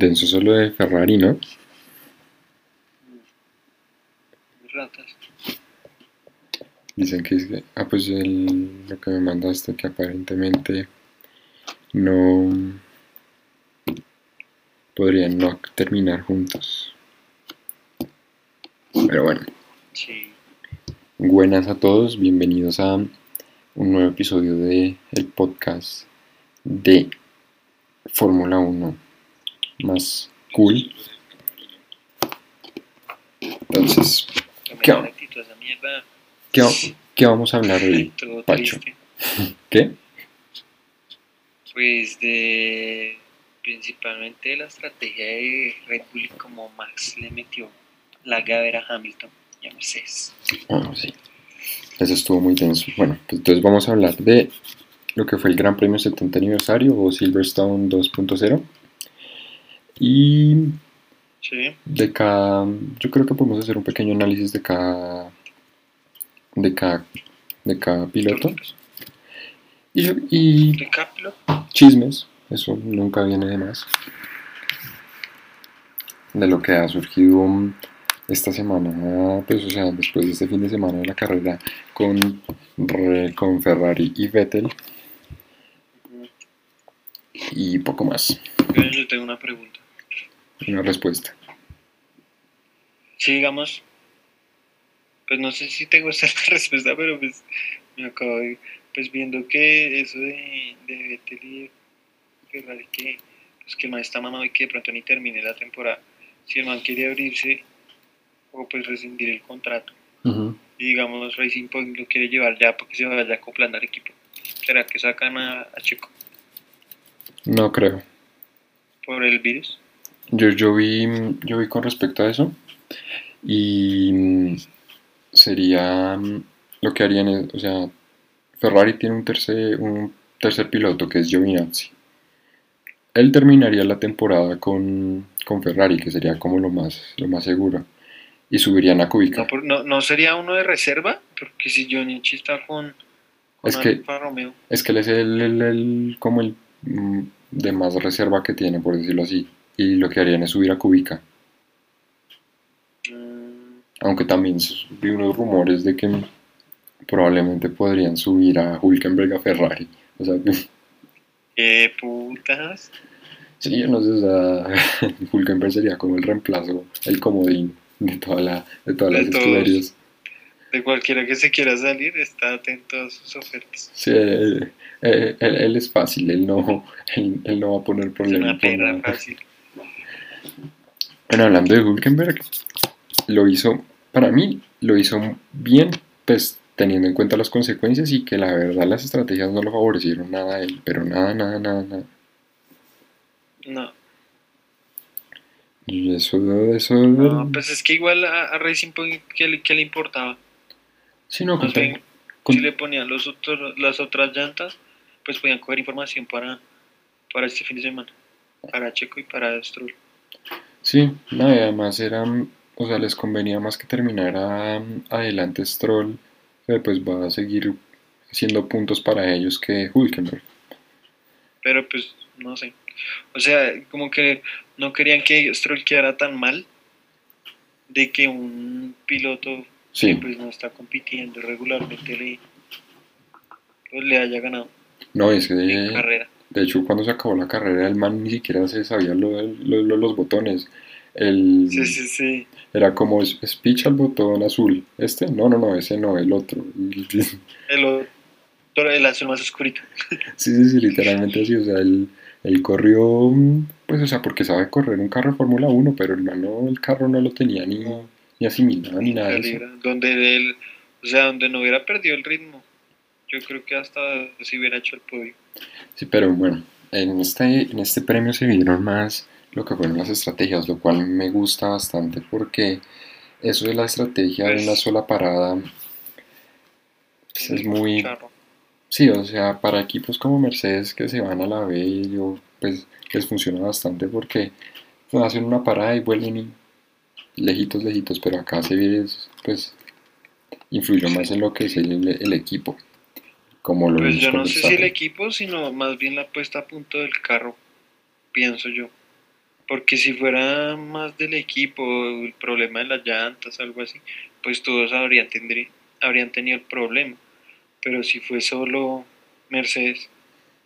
Denso solo de Ferrari, ¿no? Ratas. Dicen que es que, ah, pues el- lo que me mandaste, que aparentemente no podrían no terminar juntos. Pero bueno, Sí. buenas a todos, bienvenidos a un nuevo episodio de el podcast de Fórmula 1 más cool. Entonces, ¿Qué? ¿qué, qué vamos a hablar hoy? Pacho. ¿Qué? Pues de principalmente la estrategia de Red Bull y como Max le metió la gavera a Hamilton y a Mercedes. Sí. Eso estuvo muy tenso. Bueno, pues entonces vamos a hablar de lo que fue el Gran Premio 70 aniversario o Silverstone 2.0. Y Sí. de cada. Yo creo que podemos hacer un pequeño análisis de cada. de cada. de cada piloto. Y, y De Caplo. chismes, eso nunca viene de más. De lo que ha surgido esta semana, pues, o sea, después de este fin de semana de la carrera con, con Ferrari y Vettel y poco más. Yo tengo una pregunta. Una respuesta. Si digamos, pues no sé si te gusta la respuesta, pero pues me acabo de, pues viendo que eso de, de Vettel y de Ferrari, que, pues que el man está mamado y que de pronto ni termine la temporada, si el man quiere abrirse o pues rescindir el contrato, y digamos Racing Point lo quiere llevar ya porque se vaya acoplando al equipo, ¿será que sacan a, a Checo No creo. por el virus? Yo, yo, vi, yo vi con respecto a eso y mm, sería mm, lo que harían es, o sea, Ferrari tiene un tercer, un tercer piloto que es Giovinazzi. Él terminaría la temporada con, con Ferrari, que sería como lo más, lo más seguro, y subirían a Kubica. No, no, no sería uno de reserva, porque si Jonichi está con, con Es que- Romeo. Es que él es el, el- el- como el mm, de más reserva que tiene, por decirlo así, y lo que harían es subir a Kubica. Mm, Aunque también vi unos rumores de que probablemente podrían subir a Hulkenberg a Ferrari. O sea, que- ¿Qué putas? sí, yo no sé, o sea, Hulkenberg sería como el reemplazo, el comodín de, toda la, de todas De las escuderías. De cualquiera que se quiera salir, está atento a sus ofertas. Sí, eh, eh, él, él es fácil, él no, él, no va a poner Es problema. una nada. fácil. Bueno, hablando de Hulkenberg, lo hizo, para mí, lo hizo bien, pues teniendo en cuenta las consecuencias y que la verdad las estrategias no lo favorecieron nada a él, pero nada, nada, nada, nada. No, Y eso, eso, no, pues es que igual a, a Racing Point, ¿qué le, qué le importaba? sí, no, Más con- bien, con- si le ponían los otros, las otras llantas, pues podían coger información para, para este fin de semana. Para Checo y para Stroll. Sí, no, y además era, o sea, les convenía más que terminara mm, adelante Stroll, que pues va a seguir haciendo puntos para ellos que Hulkenberg. Pero pues, no sé. O sea, como que no querían que Stroll quedara tan mal de que un piloto Sí, que pues no está compitiendo regularmente le, pues, le haya ganado no, es que en carrera. De hecho, cuando se acabó la carrera, el man ni siquiera se sabía lo- lo- lo- los botones. El, Sí, sí, sí. Era como speech al botón azul. ¿Este? No, no, no, ese no, el otro. El otro, el azul más oscurito. Sí, sí, sí, literalmente así. O sea, él, él corrió, pues, o sea, porque sabe correr un carro de Fórmula 1, pero el man no, el carro no lo tenía ni, ni asimilado ni nada de eso. Donde él, o sea, donde no hubiera perdido el ritmo. Yo creo que hasta si hubiera hecho el podio. Sí, pero bueno, en este, en este premio se vieron más lo que fueron las estrategias, lo cual me gusta bastante porque eso de la estrategia de una sola parada es muy... Sí, o sea, para equipos como Mercedes que se van a la B, yo, pues les funciona bastante porque hacen una parada y vuelven y lejitos, lejitos, pero acá se ve, pues, influyó más en lo que es el, el equipo, como lo Pues yo no sé si el equipo, sino más bien la puesta a punto del carro, pienso yo. Porque si fuera más del equipo, el problema de las llantas, algo así, pues todos habrían, tendrí- habrían tenido el problema. Pero si fue solo Mercedes,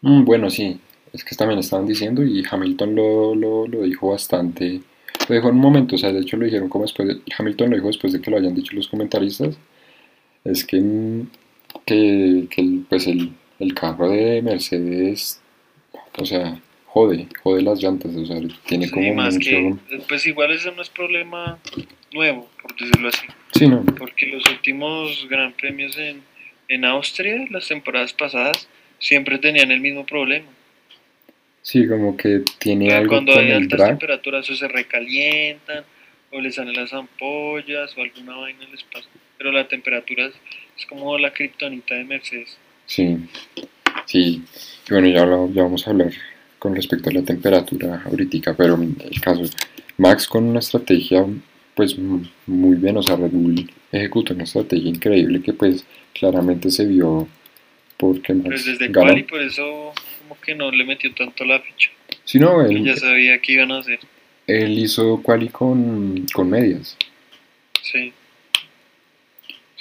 Mm, bueno, sí, es que también estaban diciendo y Hamilton lo, lo, lo dijo bastante, lo dijo en un momento, o sea, de hecho lo dijeron como después, de- Hamilton lo dijo después de que lo hayan dicho los comentaristas, es que, mm, que, que el, pues el, el carro de Mercedes, o sea, jode, jode las llantas, o sea, tiene sí, como más mucho... que, pues igual eso no es problema nuevo, por decirlo así. Sí, no, Porque los últimos gran premios en, en Austria, las temporadas pasadas, siempre tenían el mismo problema. sí, como que tiene algo cuando con hay el altas drag, temperaturas o se recalientan o les salen las ampollas o alguna vaina les pasa. Pero la temperatura es, como la kriptonita de Mercedes. sí, sí, y bueno, ya, hablamos- ya vamos a hablar con respecto a la temperatura ahorita, pero el caso, Max con una estrategia pues muy bien, o sea, Red Bull ejecutó una estrategia increíble que pues claramente se vio porque Max Pues desde ganó. cual y por eso como que no le metió tanto la ficha. Sí, no, él, ya sabía que iban a hacer. él hizo quali con, con medias, Sí.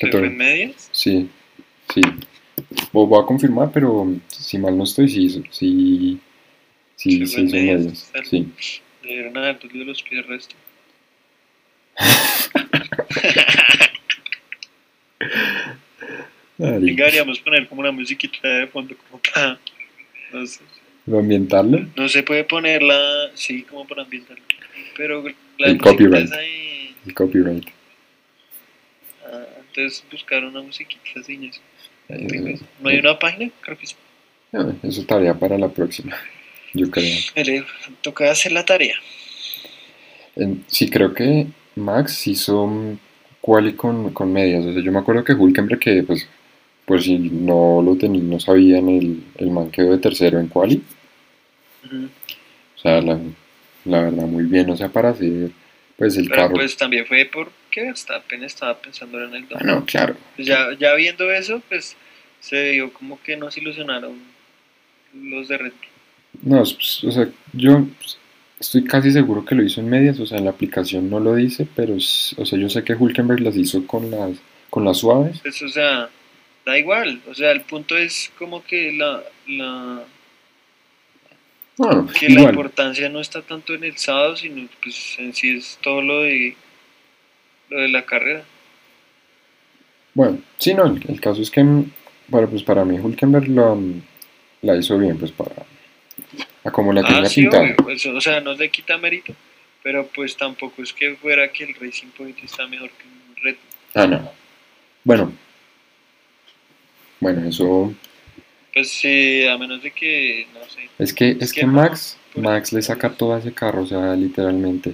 Que ¿Se todo- fue en medias? sí, sí. Lo voy a confirmar, pero si mal no estoy, sí, sí, sí, Sí, sí en hizo medias, sí. Le dieron a de los pies resto. Venga, deberíamos poner como una musiquita de fondo, como para. No sé. ¿Lo ambientarlo? No se puede ponerla, sí, como para ambientar. Pero la El copyright. y- El copyright. ah, entonces buscar una musiquita así. eso. Eh, ¿No hay una página? Creo que sí. eso tarea para la próxima, yo creo. Toca hacer la tarea. Sí, creo que Max hizo mm, quali con, con medias. O sea, yo me acuerdo que Hulkenberg, que pues, por si no lo tenía, no sabían, el, el man quedó de tercero en quali. Ujú. O sea, la, la verdad, muy bien. O sea, para hacer, pues, el Pero carro. pues también fue porque Verstappen estaba pensando en el Ah, no, claro. Pues ya, ya viendo eso, pues se vio como que nos ilusionaron los de Red Bull. No, es- pues, o sea, yo pues, estoy casi seguro que lo hizo en medias. O sea, en la aplicación no lo dice, pero, o sea, yo sé que Hulkenberg las hizo con las, con las suaves. Pues, o sea, da igual. O sea, el punto es como que la, la, Bueno, que la importancia no está tanto en el sábado, sino pues en sí es todo lo de, lo de la carrera. Bueno, sí, no, el, el caso es que, mm, bueno, pues para mí Hulkenberg lo, mm, la hizo bien, pues para, a como la Ah, tenía sí, pintada. obvio, pues, o sea, no le quita mérito, pero pues tampoco es que fuera que el Racing Point está mejor que un Red. Ah, no. Bueno, bueno, eso, Pues sí, a menos de que, no sé, es que, es que Max, Max le saca todo a ese carro, o sea, literalmente.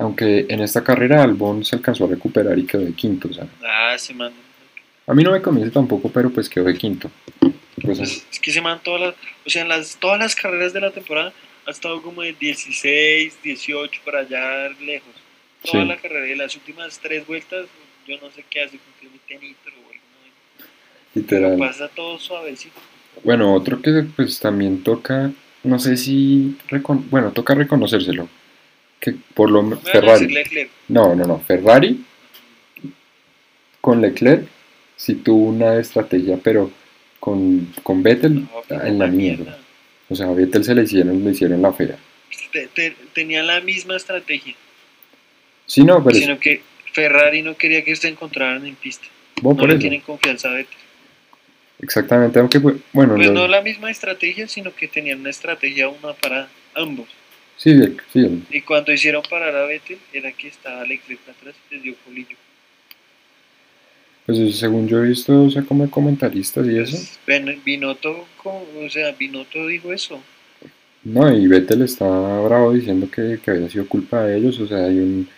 Aunque en esta carrera Albon se alcanzó a recuperar y quedó de quinto, o sea, ah, se man, a mí no me convence tampoco, pero pues quedó de quinto. Pues, es que se man todas las, o sea, en las, todas las carreras de la temporada ha estado como de 16, 18, para allá lejos. Toda Sí. la carrera, y las últimas tres vueltas, yo no sé qué hace, con que nitro o literal. Pero pasa todo suavecito. Bueno, otro que pues también toca, no sé si, recon- bueno, toca reconocérselo, que por lo No menos Ferrari, no, no, no, Ferrari con Leclerc sí tuvo una estrategia, pero con, con Vettel No, en la mierda. O sea, a Vettel se le hicieron, le hicieron la fea. Te- te- tenía la misma estrategia, Sí, no, pero es- sino que Ferrari no quería que se encontraran en pista. bueno, No por le eso, tienen confianza a Vettel. exactamente, aunque pues, bueno, Pues no la misma estrategia, sino que tenían una estrategia una para ambos. Sí, sí, Y cuando hicieron parar a Vettel, era que estaba Leclerc atrás y les dio colillo. pues según yo he visto, o sea, como comentaristas y eso, Pues, Binotto, o sea, Binotto dijo eso. No, y Vettel está bravo diciendo que, que había sido culpa de ellos, o sea, hay un,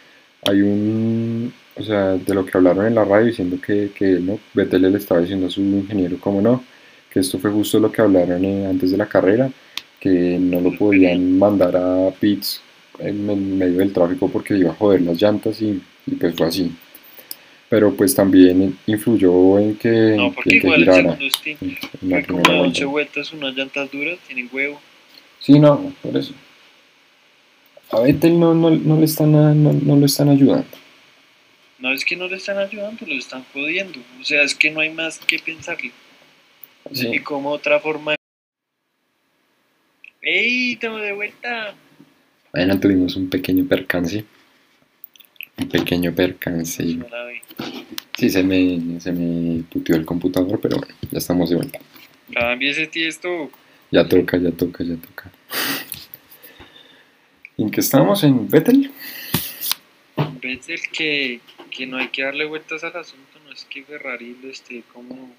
hay un, o sea, de lo que hablaron en la radio diciendo que, que no, Vettel le estaba diciendo a su ingeniero como no, que esto fue justo lo que hablaron eh, antes de la carrera, que no lo podían mandar a pits en, en medio del tráfico porque iba a joder las llantas y, y pues fue así. Pero pues también influyó en que, No, que- porque que igual el girara segundo en en la fue como primera de 11 vuelta. vueltas, unas llantas duras, tienen huevo. Sí, no, por eso. a Vettel no, no, no le están a- no, no lo están ayudando. No es que no le están ayudando, lo están jodiendo. O sea, es que no hay más que pensarle. Y Sí. como otra forma. ¡Ey! Estamos de vuelta. Bueno, tuvimos un pequeño percance. Un pequeño percance. No la vi. Sí, se me, se me puteó el computador, pero bueno, ya estamos de vuelta. Cambia ese tiesto. Ya toca, ya toca, ya toca. ¿En qué estamos? ¿En Vettel? Ves el que, que no hay que darle vueltas al asunto, no es que Ferrari lo esté como.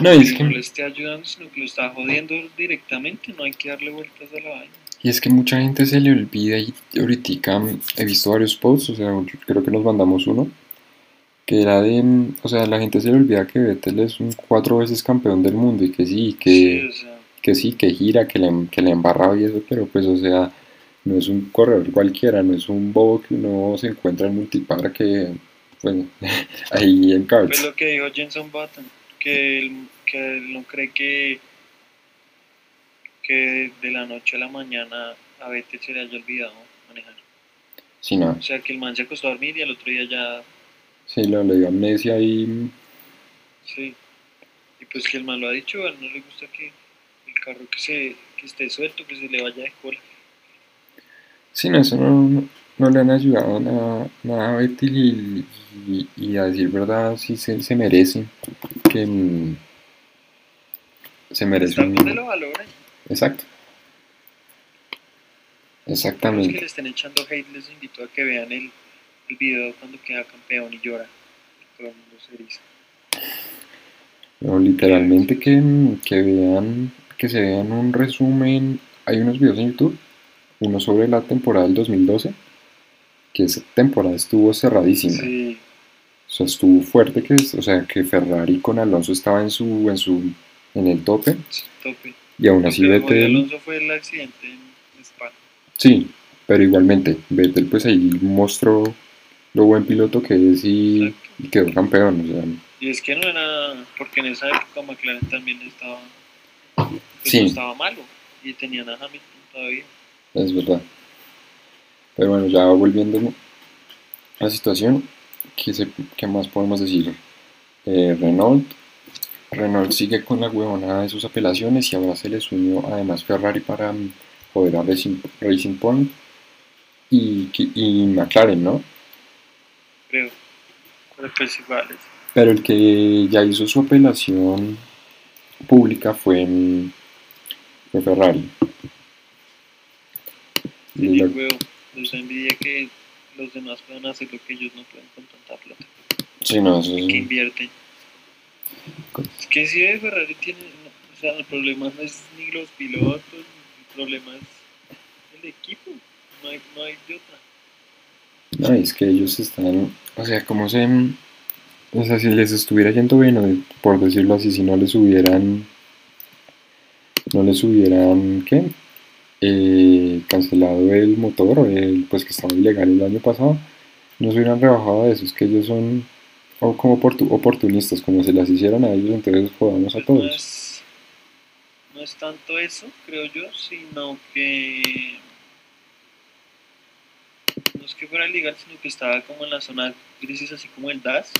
No, es que no le esté ayudando, sino que lo está jodiendo directamente, no hay que darle vueltas a la vaina. y es que mucha gente se le olvida y ahorita he visto varios posts, o sea, creo que nos mandamos uno, que era de, o sea, la gente se le olvida que Vettel es un cuatro veces campeón del mundo y que sí, que... Sí, o sea, que sí, que gira, que le, que le embarraba y eso, pero pues, o sea, no es un corredor cualquiera, no es un bobo que uno se encuentra en multipar que, bueno, ahí en cards. lo que dijo Jenson Button, que él, que él no cree que, que de la noche a la mañana a Vettel se le haya olvidado manejar. Sí, no, O sea, que el man se acostó a dormir y al otro día ya, sí, lo le dio amnesia y, sí. Y pues que el man lo ha dicho, a él no le gusta que el carro que, se, que esté suelto, que se le vaya de cola. sí, no, eso no, no, le han ayudado nada, nada a Vettel y, y, y a decir verdad, sí se, se merece, que mm, se merece un... lo valoren. Exacto. Los que Exactamente. le estén echando hate les invito a que vean el, el video cuando queda campeón y llora. Todo el mundo se eriza. No, literalmente que, que vean, que se vean un resumen. Hay unos videos en YouTube, uno sobre la temporada del 2012, que esa temporada estuvo cerradísima. Sí, O sea, estuvo fuerte que, o sea, que Ferrari con Alonso estaba en su, en su, en el tope, sí, tope. y aún así a Vettel, Alonso fue el accidente en Spa. sí, pero igualmente, Vettel pues ahí mostró lo buen piloto que es y, y quedó campeón, o sea, Y es que no era, porque en esa época McLaren también estaba, pues Sí. no estaba malo y tenían a Hamilton todavía. Es verdad. Pero bueno, ya volviendo a la situación, ¿qué, se- qué más podemos decir? Eh, Renault. Renault sigue con la huevonada de sus apelaciones y ahora se les unió además Ferrari para joder a Racing, Racing Point y, y McLaren, ¿no? creo. Pero pues iguales. Pero el que ya hizo su apelación pública fue, fue Ferrari. Y Y lo- huevo, nos da envidia que los demás puedan hacer lo que ellos no pueden con tanta plata. sí, no, eso es- que invierten. Es que si de Ferrari tiene, o sea, el problema no es ni los pilotos, el problema es el equipo, no hay, no hay de otra. No, es que ellos están, o sea, como se, o sea, si les estuviera yendo bien, por decirlo así, si no les hubieran, no les hubieran, ¿qué? Eh, cancelado el motor, el, pues que estaba ilegal el año pasado, no se hubieran rebajado a eso, es que ellos son o como oportu- oportunistas, como se las hicieron a ellos, entonces jodamos a Pues no, todos. es, no es tanto eso, creo yo, sino que no es que fuera ilegal, sino que estaba como en la zona crisis, así como el DAS,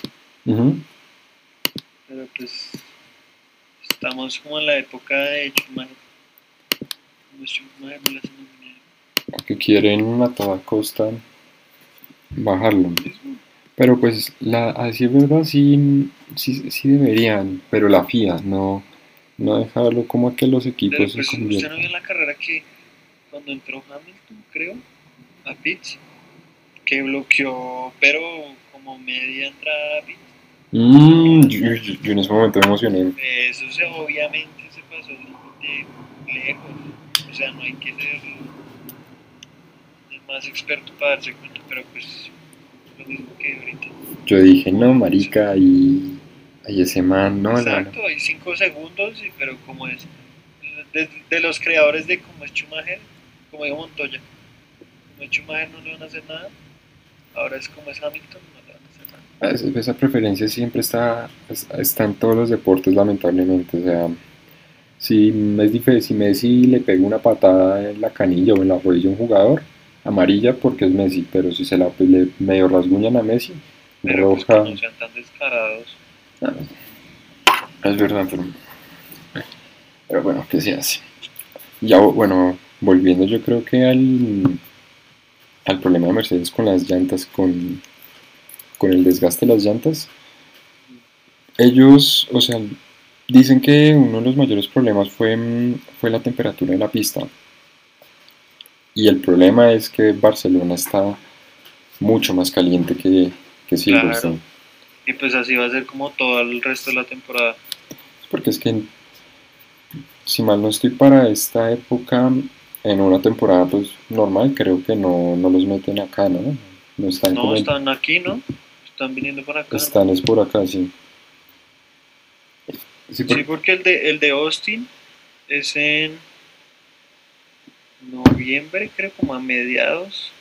pero pues estamos como en la época de Schumacher. Como Schumacher no le hace ningún dinero. Que quieren a toda costa bajarlo. Pero pues, la, a decir verdad, sí, sí, sí deberían, pero la FIA no, no dejarlo como a que los Pero equipos pues se usted no conviertan. vio en la carrera que cuando entró Hamilton, creo, a pits, que bloqueó, pero como media entrada a pits. Mm, yo, yo- yo en ese momento me emocioné. Eso se, obviamente se pasó de lejos. O sea, no hay que ser más experto para darse cuenta, pero pues lo mismo que ahorita. Yo dije, no, marica, y, y ese man, no. Exacto, hay 5 segundos, pero como es de, de los creadores de como es Schumacher, como dijo Montoya, como es Schumacher no le van a hacer nada, ahora es como es Hamilton, no le van a hacer nada. Ah, Esa, esa preferencia siempre está, es- está en todos los deportes, lamentablemente. O sea, Si, es si Messi le pega una patada en la canilla o en la rodilla a un jugador, amarilla porque es Messi, pero si se la le medio rasguñan a Messi, pero roja. no sean tan descarados. Ah, es verdad, pero, pero bueno, ¿qué se hace? Ya, bueno, volviendo yo creo que al, al problema de Mercedes con las llantas, con, con el desgaste de las llantas, ellos, o sea, dicen que uno de los mayores problemas fue, fue la temperatura de la pista. Y el problema es que Barcelona está mucho más caliente que, que Silverstone. Y pues así va a ser como todo el resto de la temporada. Porque es que, si mal no estoy para esta época, en una temporada pues normal, creo que no, los meten acá, ¿no? No están, no, están aquí, ¿no? Están viniendo por acá. Están es por acá, sí. Sí, porque el de, el de Austin es en noviembre, creo, como a mediados.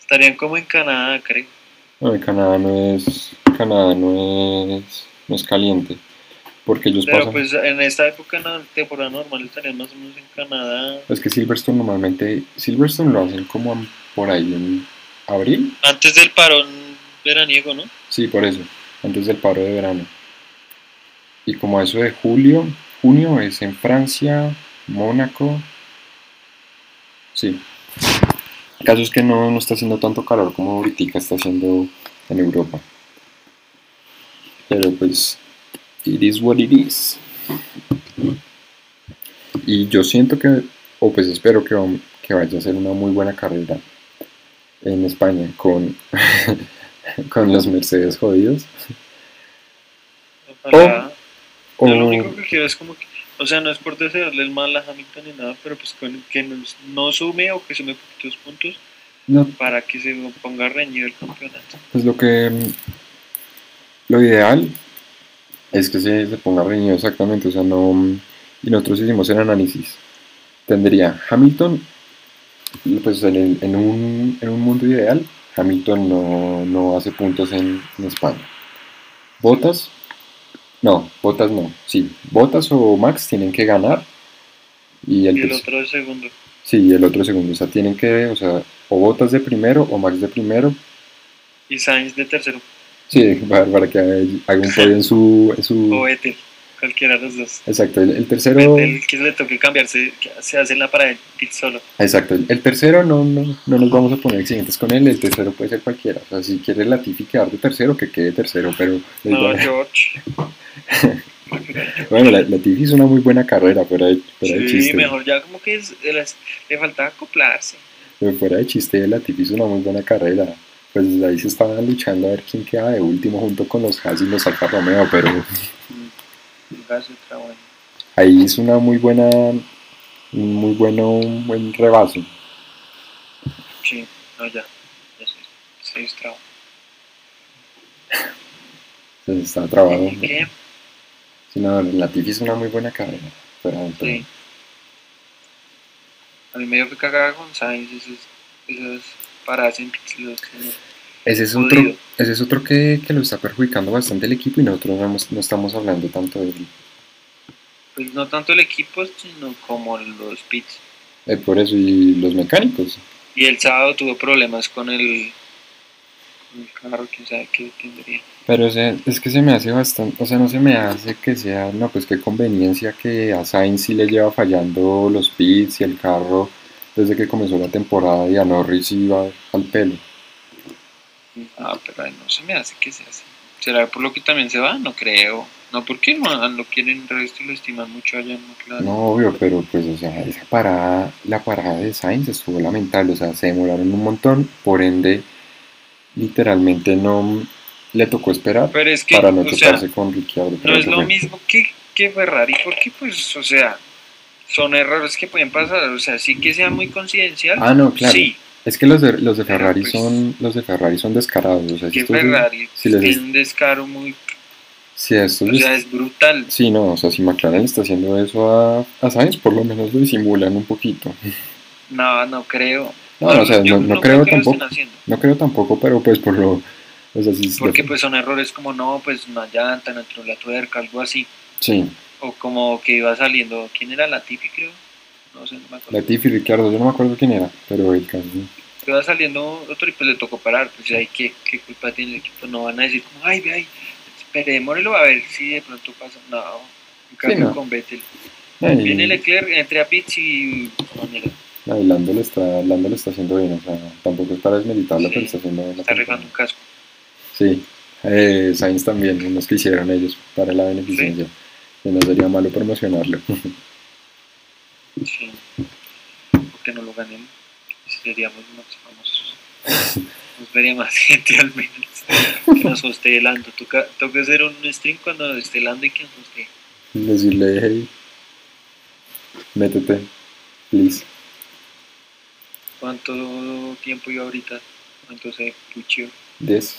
Estarían como en Canadá, creo. No, en Canadá no es, Canadá no es, no es caliente. Porque ellos Pero pues en esta época, en la temporada normal, estarían más o menos en Canadá. Es que Silverstone normalmente, Silverstone lo hacen como por ahí en abril. Antes del parón veraniego, ¿no? Sí, por eso, antes del paro de verano y como eso de julio, junio es en Francia, Mónaco. Sí. El caso es que no, no está haciendo tanto calor como ahorita está haciendo en Europa. Pero pues, it is what it is. Y yo siento que, o pues espero que, que vaya a ser una muy buena carrera en España con, con los Mercedes jodidos. Yo lo único que quiero es como que, o sea, no es por desearle el mal a Hamilton ni nada, pero pues que no, sume o que sume poquitos puntos para que se ponga reñido el campeonato. Pues lo que, lo ideal es que se, ponga reñido exactamente, o sea, no, y nosotros hicimos el análisis. Tendría Hamilton, pues en, en, un, en un mundo ideal, Hamilton no, no hace puntos en, en España. Botas no, Botas no. Sí, Botas o Max tienen que ganar. Y el, otro de segundo. Sí, el otro segundo. O sea, tienen que, o sea, o Botas de primero o Max de primero. Y Sainz de tercero. Sí, para, que haga un podio en su... En su... O Vettel, cualquiera de los dos. Exacto, el, tercero... Vettel, que le toque cambiarse, se hace la para el pit solo. Exacto, el, tercero no, no, no nos vamos a poner exigentes con él, el tercero puede ser cualquiera. O sea, si quiere Latifi quedar de tercero, que quede tercero, pero... No, George. bueno, la, la hizo una muy buena carrera, fuera de, fuera sí, chiste. mejor ya como que le faltaba acoplarse. Pero fuera de chiste, la hizo una muy buena carrera. Pues ahí se estaban luchando a ver quién queda de último junto con los Haas y los Alfa Romeo, pero... Ahí hizo una muy buena... Muy bueno, un buen rebaso. Sí, no, ya. Ya se, se distrajo. se está trabado. ¿Qué? Sí, no, Latifi es una muy buena carrera. Pero, Sí. A mí me dio que cagada con Sainz, esos, esos paradas en ese es, otro, ese es otro que, que, lo está perjudicando bastante el equipo y nosotros no, no estamos hablando tanto de él. Pues no tanto el equipo, sino como los pits. Eh, por eso, y los mecánicos. Y el sábado tuvo problemas con el, con el carro, quién sabe qué tendría. Pero es que se me hace bastante, o sea, no se me hace que sea, no, pues qué conveniencia que a Sainz sí le lleva fallando los pits y el carro desde que comenzó la temporada y a Norris iba al pelo. Ah, pero no se me hace que sea así. ¿Será por lo que también se va? No creo. No, porque no lo quieren resto y lo estiman mucho allá en McLaren. No, obvio, pero pues, o sea, esa parada, la parada de Sainz estuvo lamentable, o sea, se demoraron un montón, por ende, literalmente no, le tocó esperar para no tocarse con Ricciardo. No es lo mismo que, que Ferrari, porque pues, o sea, son errores que pueden pasar, o sea, sí que sea muy coincidencial. Ah, no, claro. Sí. Es que los de, los de Ferrari pues, son los de Ferrari son descarados, o sea, que Ferrari si tiene un descaro muy si esto o sea, es brutal. Sí, no, o sea, si McLaren está haciendo eso a, a Sainz, por lo menos lo disimulan un poquito. No, no creo. No, o sea, no, creo, tampoco. No creo tampoco, pero pues por lo O sea, Porque pues son errores como no, pues una llanta, no entró la tuerca, algo así. Sí, O como que iba saliendo, ¿quién era la Tipi creo? No sé, no me acuerdo. Latifi, Ricardo, yo no me acuerdo quién era, pero el caso. Que iba saliendo otro y pues le tocó parar. Pues ahí, ¿qué, qué culpa tiene el equipo? No van a decir como, ay, ve ahí, esperémoslo a ver si de pronto pasa. No, cambio no. con Vettel. Viene Leclerc, entre a pits y... no, ahí Lando le está, Lando le está haciendo bien, o sea, tampoco es para desmeditarlo, Sí, pero está haciendo bien. está rifando un casco. Sí, eh, Sainz también, unos que hicieron ellos para la beneficencia. Y no sería malo promocionarlo. Sí. Porque no lo ganemos. Seríamos más famosos. Nos vería más gente al menos. Que nos hostee Lando. Toca, toca hacer un stream cuando esté Lando y que nos hostee. Decirle, hey, métete, please. ¿Cuánto tiempo yo ahorita? ¿Cuánto se puchió? Des.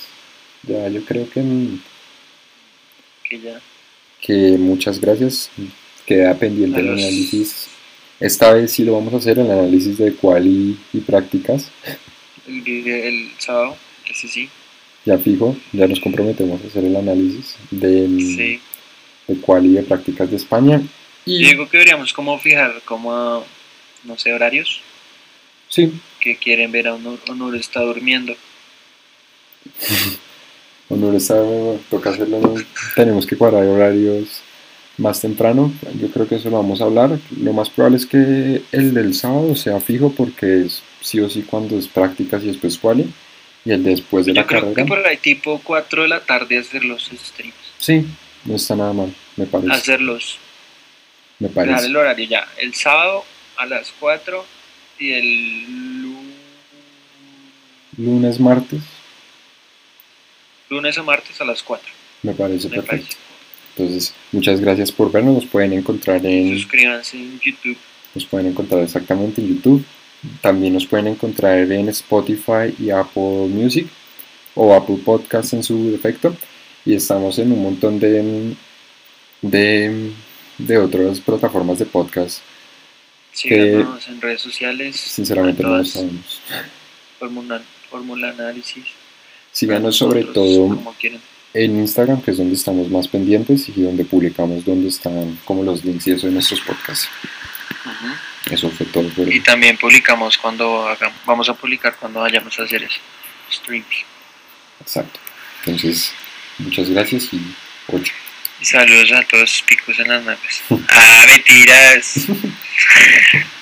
Ya, yo creo que, Que ya. que muchas gracias. Queda pendiente el análisis. Esta vez sí lo vamos a hacer, el análisis de quali y prácticas. El, sábado, ese sí. Ya fijo, ya nos comprometemos a hacer el análisis del, Sí. de quali y de prácticas de España. Yo Y digo que deberíamos como fijar como, no sé, horarios sí, que quieren ver a Honor, Honor está durmiendo. Honor está, toca hacerlo, tenemos que cuadrar horarios más temprano, yo creo que eso lo vamos a hablar. Lo más probable es que el del sábado sea fijo porque es sí o sí cuando es prácticas y después quali, y el después de Yo la creo carrera, que por ahí tipo 4 de la tarde hacer los streams. sí, no está nada mal, me parece, Hacerlos. me parece. el horario ya. El sábado a las 4 y el lu- Lunes, martes, lunes o martes a las 4. me parece Me perfecto. parece. Entonces, muchas gracias por vernos, nos pueden encontrar en... Suscríbanse en YouTube. Nos pueden encontrar exactamente en YouTube. También nos pueden encontrar en Spotify y Apple Music o Apple Podcast en su defecto. Y estamos en un montón de, de, de otras plataformas de podcast. Síganos en redes sociales. Sinceramente en no lo sabemos. Fórmula, fórmula análisis. Síganos sobre todo Como quieran. En Instagram, que es donde estamos más pendientes y donde publicamos donde están como los links y eso de nuestros podcasts. Eso fue todo. por- Y también publicamos cuando hagamos, vamos a publicar cuando vayamos a hacer eso. Streams. Exacto. Entonces, muchas gracias y 8. Y saludos a todos picos en las nalgas. ah, mentiras.